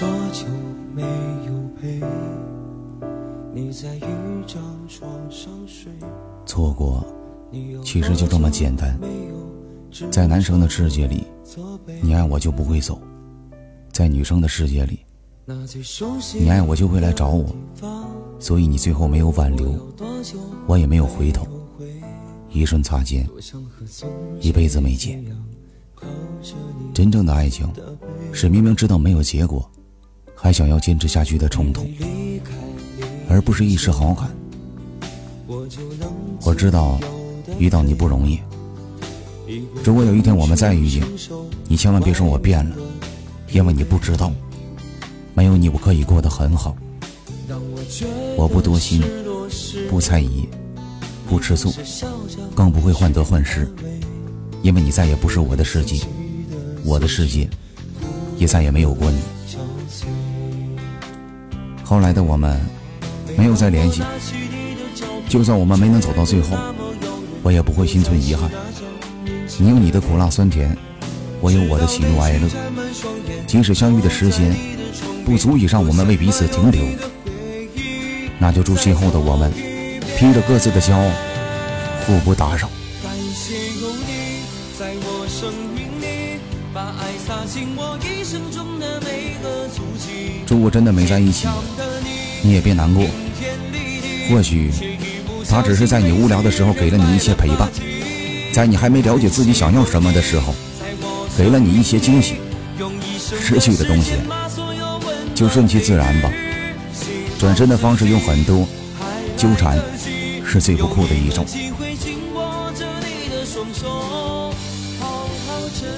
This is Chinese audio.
多久没有陪你在一张床上睡？错过，其实就这么简单。在男生的世界里，你爱我就不会走；在女生的世界里，你爱我就会来找我。所以你最后没有挽留，我也没有回头，一瞬擦肩，一辈子没见。真正的爱情，是明明知道没有结果，还想要坚持下去的冲动，而不是一时好感。我知道遇到你不容易。如果有一天我们再遇见，你千万别说我变了，因为你不知道，没有你我可以过得很好。我不多心，不猜疑，不吃醋，更不会患得患失，因为你再也不是我的世界，我的世界也再也没有过你。后来的我们没有再联系，就算我们没能走到最后，我也不会心存遗憾。你有你的苦辣酸甜，我有我的喜怒哀乐。即使相遇的时间不足以让我们为彼此停留，那就祝今后的我们披着各自的骄傲，互不打扰。祝我真的没在一起，你也别难过。或许他只是在你无聊的时候给了你一些陪伴。在你还没了解自己想要什么的时候，给了你一些惊喜。失去的东西，就顺其自然吧。转身的方式有很多，纠缠是最不酷的一种。好好珍